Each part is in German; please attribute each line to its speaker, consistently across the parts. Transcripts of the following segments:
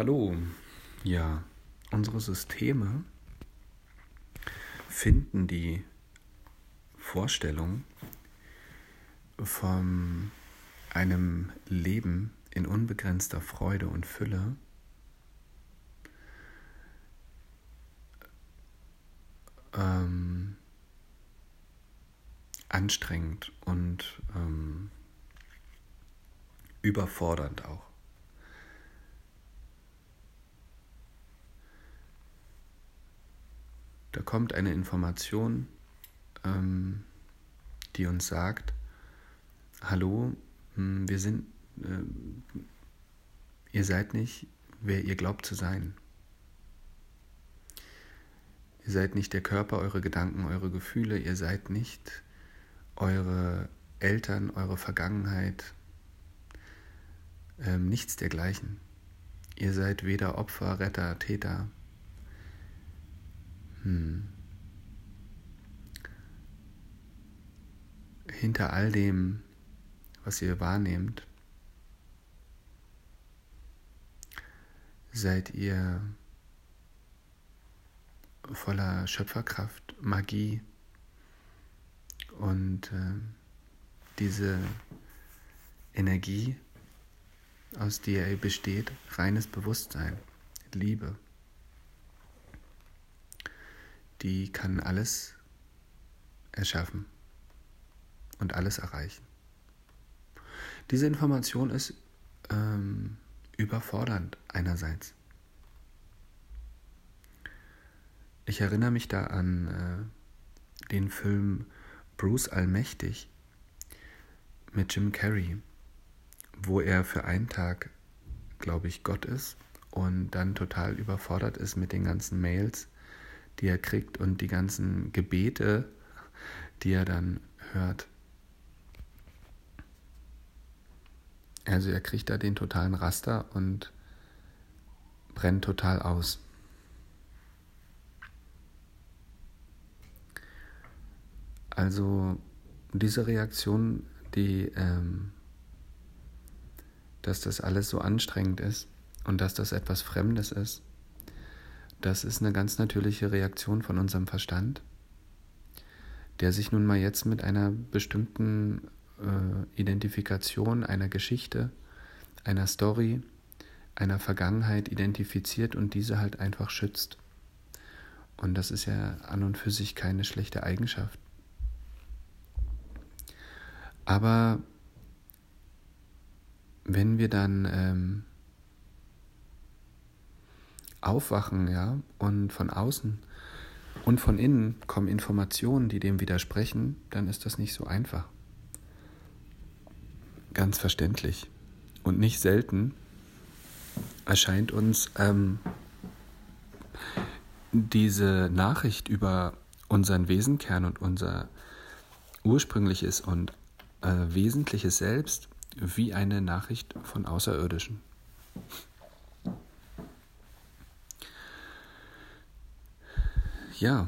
Speaker 1: Hallo. Ja, unsere Systeme finden die Vorstellung von einem Leben in unbegrenzter Freude und Fülle ähm, anstrengend und ähm, überfordernd auch. Kommt eine Information, ähm, die uns sagt, hallo, hm, wir sind, äh, ihr seid nicht, wer ihr glaubt zu sein. Ihr seid nicht der Körper, eure Gedanken, eure Gefühle, ihr seid nicht eure Eltern, eure Vergangenheit, ähm, nichts dergleichen. Ihr seid weder Opfer, Retter, Täter, hm. Hinter all dem, was ihr wahrnehmt, seid ihr voller Schöpferkraft, Magie und äh, diese Energie, aus der ihr besteht, reines Bewusstsein, Liebe die kann alles erschaffen und alles erreichen. Diese Information ist ähm, überfordernd einerseits. Ich erinnere mich da an äh, den Film Bruce Allmächtig mit Jim Carrey, wo er für einen Tag, glaube ich, Gott ist und dann total überfordert ist mit den ganzen Mails, die er kriegt und die ganzen Gebete, die er dann hört. Also er kriegt da den totalen Raster und brennt total aus. Also diese Reaktion, die, ähm, dass das alles so anstrengend ist und dass das etwas Fremdes ist, das ist eine ganz natürliche Reaktion von unserem Verstand, der sich nun mal jetzt mit einer bestimmten äh, Identifikation einer Geschichte, einer Story, einer Vergangenheit identifiziert und diese halt einfach schützt. Und das ist ja an und für sich keine schlechte Eigenschaft. Aber wenn wir dann ähm, aufwachen, ja, und von außen und von innen kommen Informationen, die dem widersprechen, dann ist das nicht so einfach. Ganz verständlich. Und nicht selten erscheint uns ähm, diese Nachricht über unseren Wesenkern und unser ursprüngliches und äh, wesentliches Selbst wie eine Nachricht von Außerirdischen. Ja.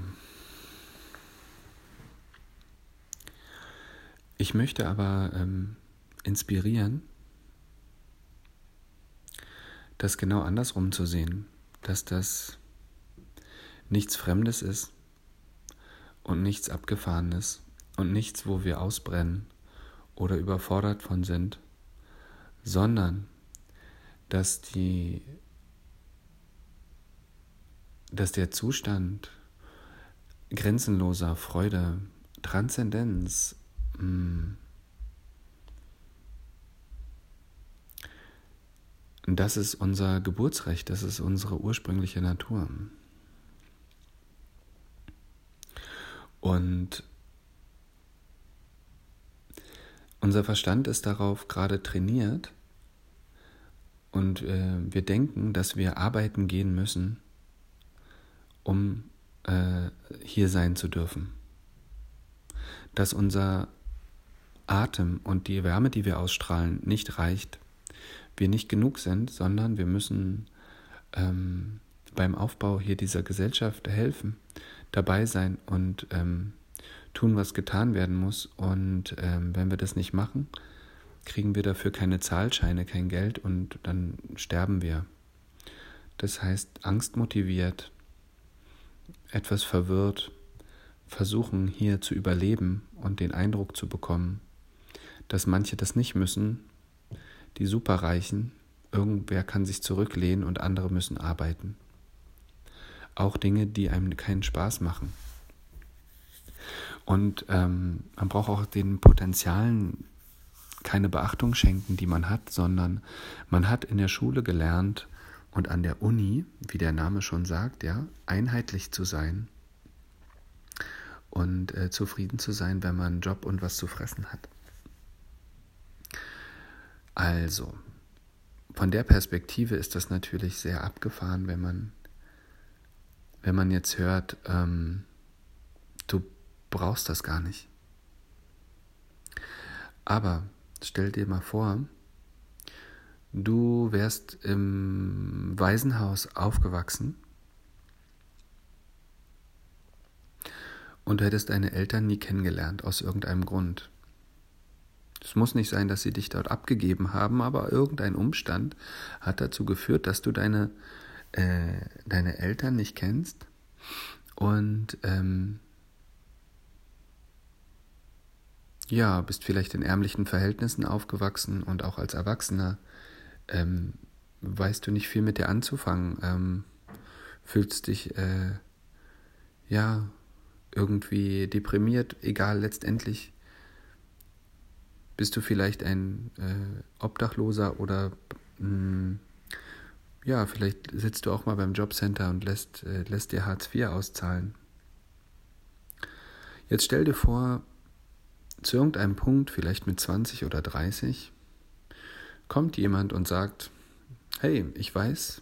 Speaker 1: Ich möchte aber ähm, inspirieren, das genau andersrum zu sehen, dass das nichts Fremdes ist und nichts Abgefahrenes und nichts, wo wir ausbrennen oder überfordert von sind, sondern dass die dass der Zustand grenzenloser Freude, Transzendenz, mm. das ist unser Geburtsrecht, das ist unsere ursprüngliche Natur. Und unser Verstand ist darauf gerade trainiert und äh, wir denken, dass wir arbeiten gehen müssen, um äh, hier sein zu dürfen. Dass unser Atem und die Wärme, die wir ausstrahlen, nicht reicht. Wir nicht genug sind, sondern wir müssen ähm, beim Aufbau hier dieser Gesellschaft helfen, dabei sein und ähm, tun, was getan werden muss. Und ähm, wenn wir das nicht machen, kriegen wir dafür keine Zahlscheine, kein Geld und dann sterben wir. das heißt angstmotiviert, etwas verwirrt, versuchen hier zu überleben und den Eindruck zu bekommen, dass manche das nicht müssen, die Superreichen, irgendwer kann sich zurücklehnen und andere müssen arbeiten. Auch Dinge, die einem keinen Spaß machen. Und ähm, man braucht auch den Potenzialen keine Beachtung schenken, die man hat, sondern man hat in der Schule gelernt und an der Uni, wie der Name schon sagt, ja, einheitlich zu sein und äh, zufrieden zu sein, wenn man einen Job und was zu fressen hat. Also, von der Perspektive ist das natürlich sehr abgefahren, wenn man, wenn man jetzt hört, ähm, du brauchst das gar nicht. Aber stell dir mal vor, du wärst im Waisenhaus aufgewachsen und du hättest deine Eltern nie kennengelernt aus irgendeinem Grund. Es muss nicht sein, dass sie dich dort abgegeben haben, aber irgendein Umstand hat dazu geführt, dass du deine, äh, deine Eltern nicht kennst und ähm, ja, bist vielleicht in ärmlichen Verhältnissen aufgewachsen und auch als Erwachsener ähm, weißt du nicht viel mit dir anzufangen, ähm, fühlst dich äh, ja irgendwie deprimiert, egal letztendlich bist du vielleicht ein äh, Obdachloser oder mh, hm, ja, vielleicht sitzt du auch mal beim Jobcenter und lässt, äh, lässt dir Hartz IV auszahlen. Jetzt stell dir vor, zu irgendeinem Punkt, vielleicht mit 20 oder 30, kommt jemand und sagt, hey, ich weiß,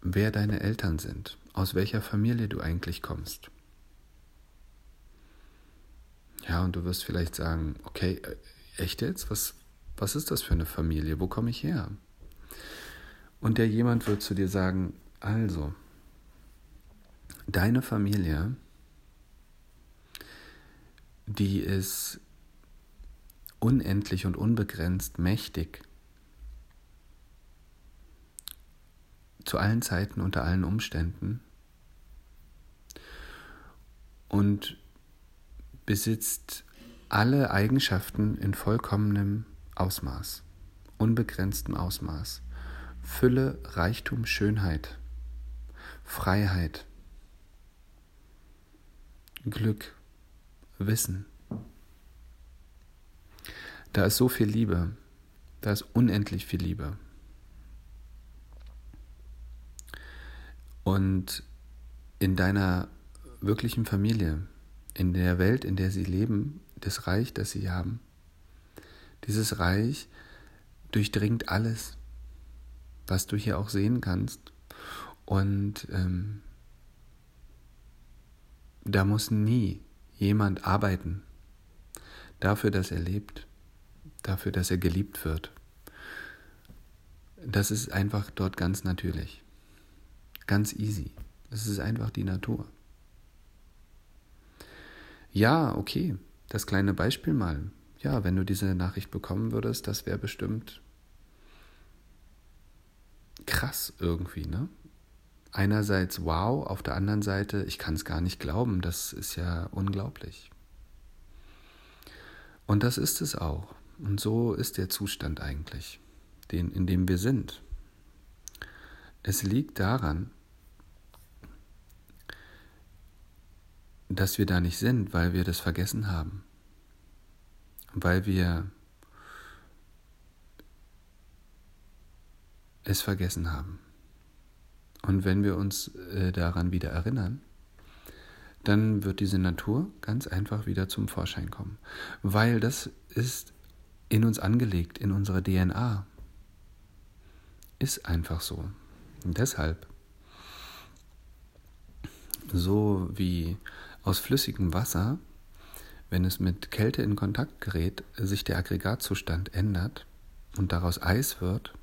Speaker 1: wer deine Eltern sind, aus welcher Familie du eigentlich kommst. Ja, und du wirst vielleicht sagen, okay, äh, echt jetzt? Was, was ist das für eine Familie? Wo komme ich her? Und der jemand wird zu dir sagen, also, deine Familie, die ist unendlich und unbegrenzt mächtig. Zu allen Zeiten, unter allen Umständen. Und besitzt alle Eigenschaften in vollkommenem Ausmaß, unbegrenztem Ausmaß. Fülle, Reichtum, Schönheit, Freiheit, Glück, Wissen. Da ist so viel Liebe, da ist unendlich viel Liebe. Und in deiner wirklichen Familie, in der Welt, in der sie leben, das Reich, das sie haben. Dieses Reich durchdringt alles, was du hier auch sehen kannst. Und ähm, da muss nie jemand arbeiten dafür, dass er lebt, dafür, dass er geliebt wird. Das ist einfach dort ganz natürlich, ganz easy. Es ist einfach die Natur. Ja, okay, das kleine Beispiel mal. Ja, wenn du diese Nachricht bekommen würdest, das wäre bestimmt krass irgendwie, ne? Einerseits wow, auf der anderen Seite, ich kann es gar nicht glauben, das ist ja unglaublich. Und das ist es auch. Und so ist der Zustand eigentlich, den, in dem wir sind. Es liegt daran, dass wir da nicht sind, weil wir das vergessen haben, weil wir es vergessen haben. Und wenn wir uns äh, daran wieder erinnern, dann wird diese Natur ganz einfach wieder zum Vorschein kommen, weil das ist in uns angelegt, in unserer DNA. Ist einfach so. Und deshalb, so wie aus flüssigem Wasser, wenn es mit Kälte in Kontakt gerät, sich der Aggregatzustand ändert und daraus Eis wird,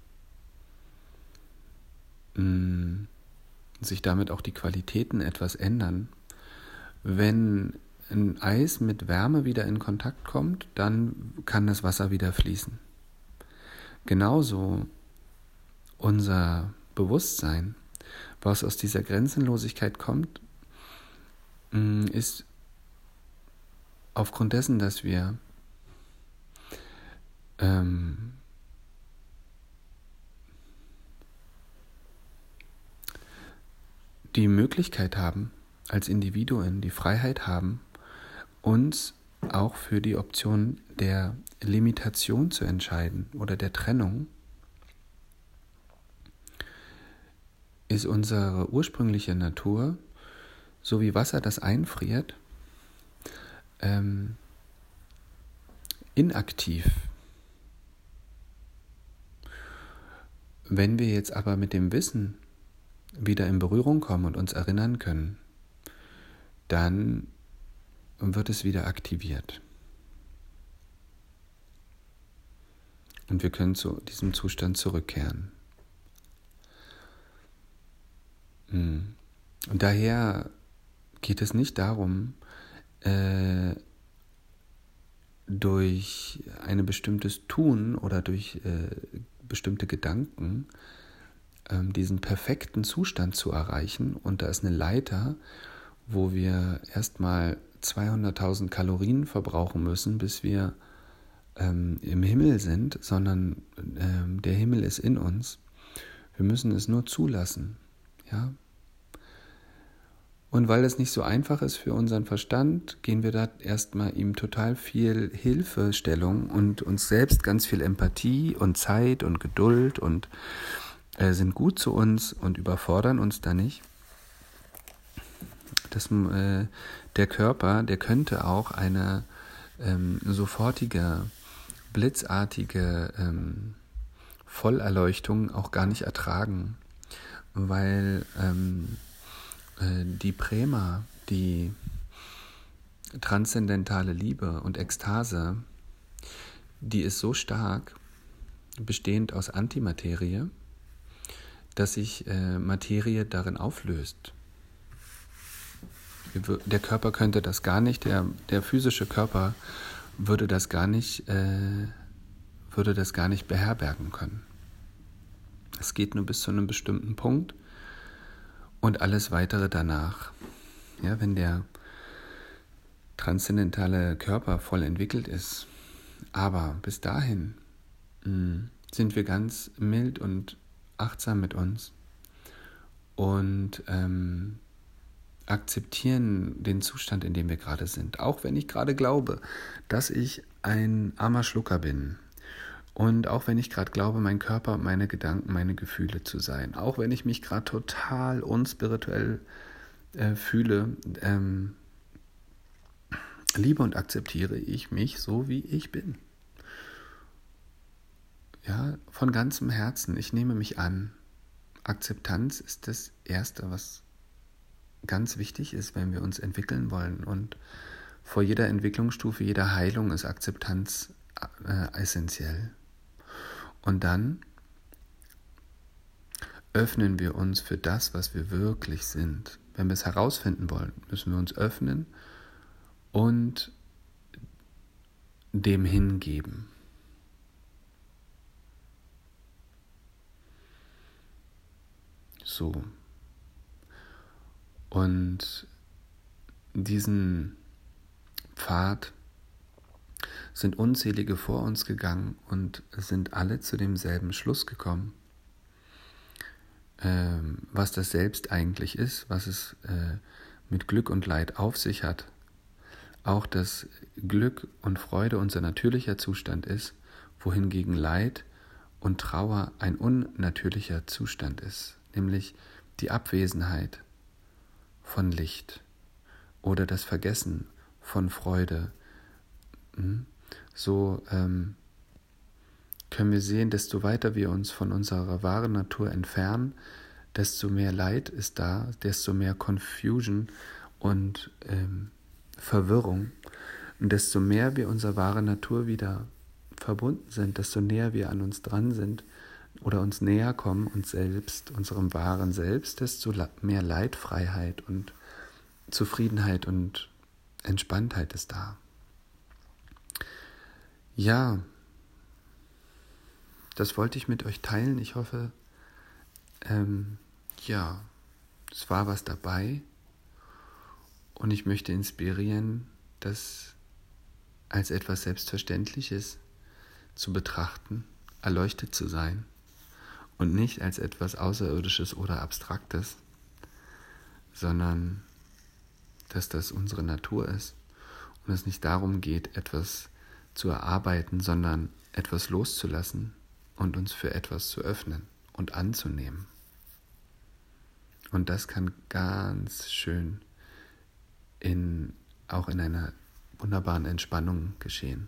Speaker 1: mm, sich damit auch die Qualitäten etwas ändern. Wenn ein Eis mit Wärme wieder in Kontakt kommt, dann kann das Wasser wieder fließen. Genauso unser Bewusstsein, was aus dieser Grenzenlosigkeit kommt, mm, ist aufgrund dessen, dass wir ähm, die Möglichkeit haben, als Individuen die Freiheit haben, uns auch für die Option der Limitation zu entscheiden oder der Trennung, ist unsere ursprüngliche Natur, so wie Wasser, das einfriert, ähm, inaktiv. Wenn wir jetzt aber mit dem Wissen wieder in Berührung kommen und uns erinnern können, dann wird es wieder aktiviert. Und wir können zu diesem Zustand zurückkehren. Hm. Und daher geht es nicht darum, äh, durch ein bestimmtes Tun oder durch äh, bestimmte Gedanken äh, diesen perfekten Zustand zu erreichen. Und da ist eine Leiter, wo wir erstmal 200.000 Kalorien verbrauchen müssen, bis wir ähm, im Himmel sind, sondern ähm, der Himmel ist in uns. Wir müssen es nur zulassen. Ja? Und weil es nicht so einfach ist für unseren Verstand, gehen wir da erstmal ihm total viel Hilfestellung und uns selbst ganz viel Empathie und Zeit und Geduld und äh, sind gut zu uns und überfordern uns da nicht. Das, äh, der Körper, der könnte auch eine ähm, sofortige, blitzartige ähm, Vollerleuchtung auch gar nicht ertragen, weil ähm, äh, die Prema, die transzendentale Liebe und Ekstase, die ist so stark, bestehend aus Antimaterie, dass sich äh, Materie darin auflöst. Der Körper könnte das gar nicht, der, der physische Körper würde das gar nicht, äh, würde das gar nicht beherbergen können. Es geht nur bis zu einem bestimmten Punkt und alles weitere danach. Ja, wenn der transzendentale Körper voll entwickelt ist. Aber bis dahin mh, hm, sind wir ganz mild und achtsam mit uns und ähm, akzeptieren den Zustand, in dem wir gerade sind. Auch wenn ich gerade glaube, dass ich ein armer Schlucker bin und auch wenn ich gerade glaube, mein Körper, meine Gedanken, meine Gefühle zu sein, auch wenn ich mich gerade total unspirituell äh, fühle, ähm, liebe und akzeptiere ich mich so, wie ich bin. Ja, von ganzem Herzen. Ich nehme mich an. Akzeptanz ist das Erste, was ganz wichtig ist, wenn wir uns entwickeln wollen. Und vor jeder Entwicklungsstufe, jeder Heilung ist Akzeptanz äh, essentiell. Und dann öffnen wir uns für das, was wir wirklich sind. Wenn wir es herausfinden wollen, müssen wir uns öffnen und dem hingeben. So. Und diesen Pfad sind unzählige vor uns gegangen und sind alle zu demselben Schluss gekommen, ähm, was das Selbst eigentlich ist, was es äh, mit Glück und Leid auf sich hat. Auch dass Glück und Freude unser natürlicher Zustand ist, wohingegen Leid und Trauer ein unnatürlicher Zustand ist, nämlich die Abwesenheit von Licht oder das Vergessen von Freude. Hm? so ähm, können wir sehen, desto weiter wir uns von unserer wahren Natur entfernen, desto mehr Leid ist da, desto mehr Confusion und ähm, Verwirrung. Und desto mehr wir unserer wahren Natur wieder verbunden sind, desto näher wir an uns dran sind oder uns näher kommen, uns selbst, unserem wahren Selbst, desto mehr Leidfreiheit und Zufriedenheit und Entspanntheit ist da. Ja, das wollte ich mit euch teilen. Ich hoffe, ähm, ja, es war was dabei und ich möchte inspirieren, das als etwas Selbstverständliches zu betrachten, erleuchtet zu sein und nicht als etwas Außerirdisches oder Abstraktes, sondern dass das unsere Natur ist und es nicht darum geht, etwas zu erarbeiten, sondern etwas loszulassen und uns für etwas zu öffnen und anzunehmen. Und das kann ganz schön in, auch in einer wunderbaren Entspannung geschehen.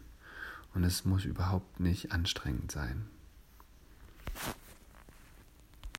Speaker 1: Und es muss überhaupt nicht anstrengend sein.